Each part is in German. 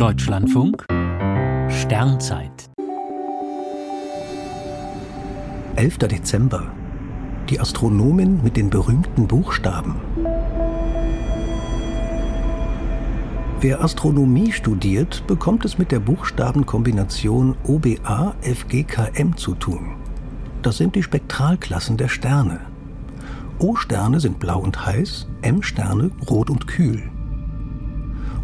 Deutschlandfunk Sternzeit 11. Dezember. Die Astronomin mit den berühmten Buchstaben. Wer Astronomie studiert, bekommt es mit der Buchstabenkombination OBA-FGKM zu tun. Das sind die Spektralklassen der Sterne. O-Sterne sind blau und heiß, M-Sterne rot und kühl.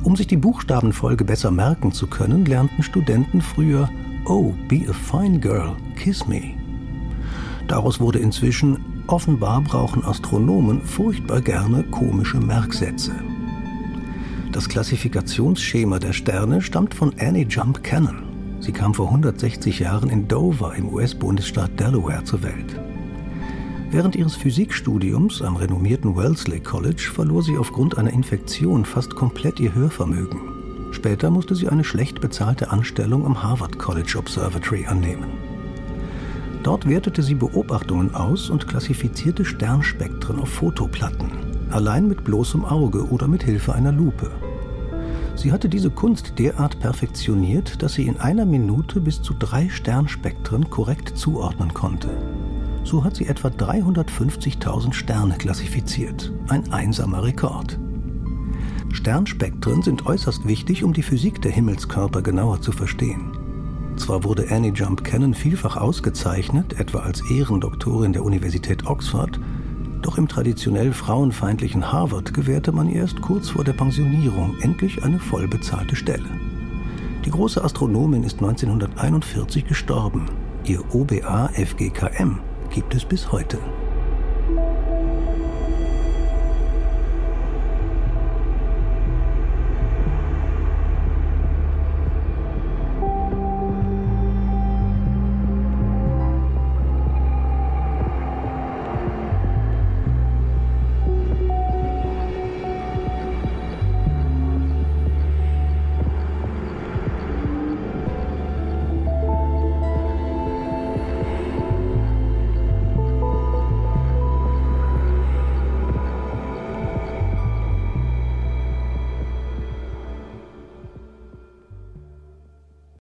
Um sich die Buchstabenfolge besser merken zu können, lernten Studenten früher Oh, be a fine girl, kiss me. Daraus wurde inzwischen Offenbar brauchen Astronomen furchtbar gerne komische Merksätze. Das Klassifikationsschema der Sterne stammt von Annie Jump Cannon. Sie kam vor 160 Jahren in Dover im US-Bundesstaat Delaware zur Welt. Während ihres Physikstudiums am renommierten Wellesley College verlor sie aufgrund einer Infektion fast komplett ihr Hörvermögen. Später musste sie eine schlecht bezahlte Anstellung am Harvard College Observatory annehmen. Dort wertete sie Beobachtungen aus und klassifizierte Sternspektren auf Fotoplatten, allein mit bloßem Auge oder mit Hilfe einer Lupe. Sie hatte diese Kunst derart perfektioniert, dass sie in einer Minute bis zu drei Sternspektren korrekt zuordnen konnte. So hat sie etwa 350.000 Sterne klassifiziert. Ein einsamer Rekord. Sternspektren sind äußerst wichtig, um die Physik der Himmelskörper genauer zu verstehen. Zwar wurde Annie Jump Cannon vielfach ausgezeichnet, etwa als Ehrendoktorin der Universität Oxford, doch im traditionell frauenfeindlichen Harvard gewährte man ihr erst kurz vor der Pensionierung endlich eine vollbezahlte Stelle. Die große Astronomin ist 1941 gestorben. Ihr OBA FGKM gibt es bis heute.